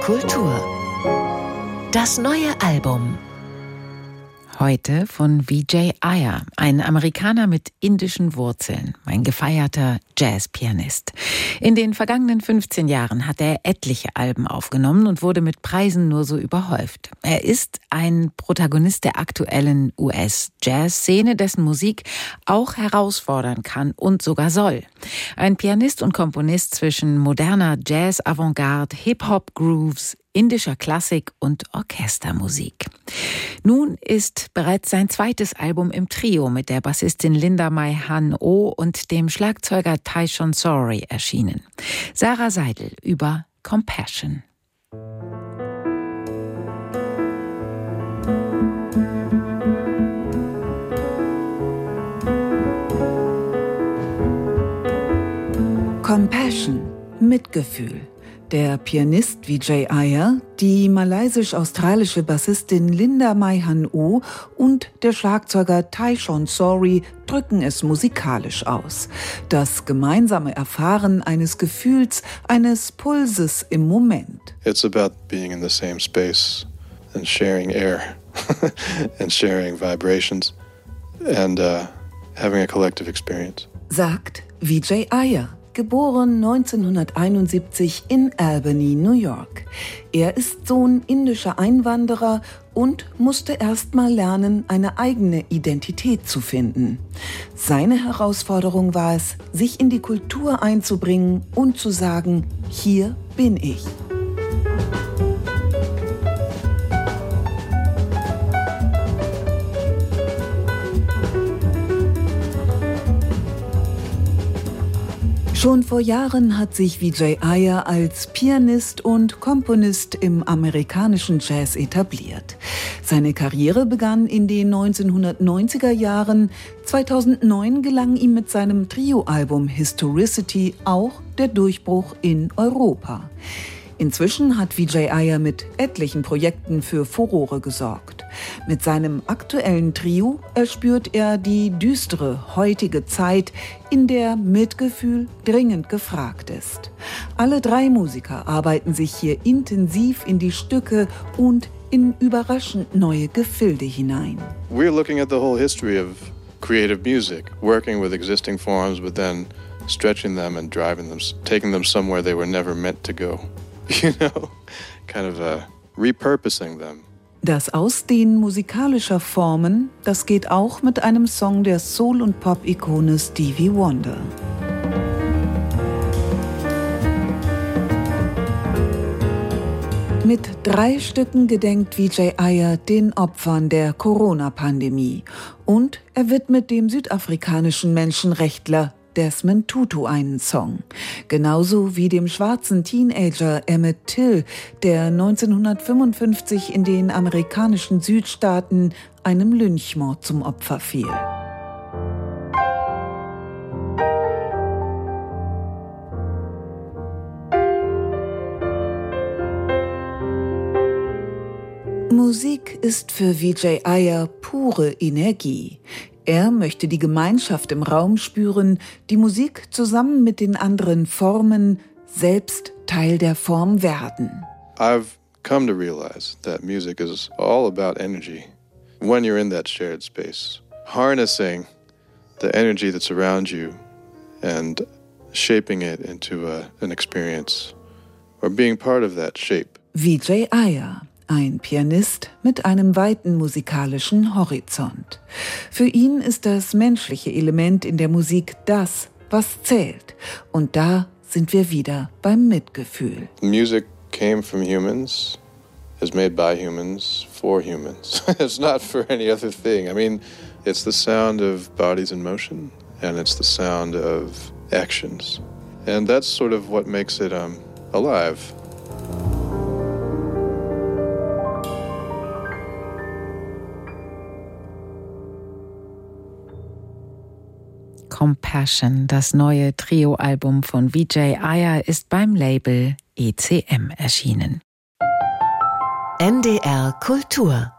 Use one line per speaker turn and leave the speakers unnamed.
Kultur. Das neue Album.
Heute von Vijay Iyer, ein Amerikaner mit indischen Wurzeln, ein gefeierter Jazzpianist. In den vergangenen 15 Jahren hat er etliche Alben aufgenommen und wurde mit Preisen nur so überhäuft. Er ist ein Protagonist der aktuellen US-Jazz-Szene, dessen Musik auch herausfordern kann und sogar soll. Ein Pianist und Komponist zwischen moderner Jazz-Avantgarde, Hip-Hop-Grooves, indischer Klassik und Orchestermusik. Nun ist bereits sein zweites Album im Trio mit der Bassistin Linda Mai Han Oh und dem Schlagzeuger Taishon Sorry erschienen. Sarah Seidel über Compassion. Compassion, Mitgefühl der Pianist Vijay Iyer, die malaysisch-australische Bassistin Linda Mai Han O und der Schlagzeuger Taishon Sori drücken es musikalisch aus. Das gemeinsame Erfahren eines Gefühls, eines Pulses im Moment.
It's about being in the same space and sharing air and sharing vibrations and uh, having a collective experience.
Sagt Vijay Iyer geboren 1971 in Albany, New York. Er ist Sohn indischer Einwanderer und musste erst mal lernen, eine eigene Identität zu finden. Seine Herausforderung war es, sich in die Kultur einzubringen und zu sagen, hier bin ich. Schon vor Jahren hat sich Vijay Iyer als Pianist und Komponist im amerikanischen Jazz etabliert. Seine Karriere begann in den 1990er Jahren. 2009 gelang ihm mit seinem Trio-Album Historicity auch der Durchbruch in Europa. Inzwischen hat Vijay Iyer mit etlichen Projekten für Furore gesorgt. Mit seinem aktuellen Trio erspürt er die düstere heutige Zeit, in der Mitgefühl dringend gefragt ist. Alle drei Musiker arbeiten sich hier intensiv in die Stücke und in überraschend neue Gefilde hinein.
We're looking at the whole history of creative music, working with existing forms, but then stretching them and driving them, taking them somewhere they were never meant to go. you know, kind of uh, repurposing them.
Das Ausdehnen musikalischer Formen, das geht auch mit einem Song der Soul- und Pop-Ikone Stevie Wonder. Mit drei Stücken gedenkt Vijay Iyer den Opfern der Corona-Pandemie und er widmet dem südafrikanischen Menschenrechtler Desmond Tutu einen Song. Genauso wie dem schwarzen Teenager Emmett Till, der 1955 in den amerikanischen Südstaaten einem Lynchmord zum Opfer fiel. Musik ist für Vijay Iyer pure Energie. Er möchte die Gemeinschaft im Raum spüren, die Musik zusammen mit den anderen Formen selbst Teil der Form werden.
I've come to realize that music is all about energy. When you're in that shared space, harnessing the energy that's around you and shaping it into a, an experience or being part of that shape.
Vijay Iyer ein Pianist mit einem weiten musikalischen Horizont. Für ihn ist das menschliche Element in der Musik das, was zählt. Und da sind wir wieder beim Mitgefühl.
Music came from humans, is made by humans, for humans. it's not for any other thing. I mean, it's the sound of bodies in motion and it's the sound of actions. And that's sort of what makes it um, alive.
Compassion, das neue Trio-Album von Vijay Iyer, ist beim Label ECM erschienen.
NDR Kultur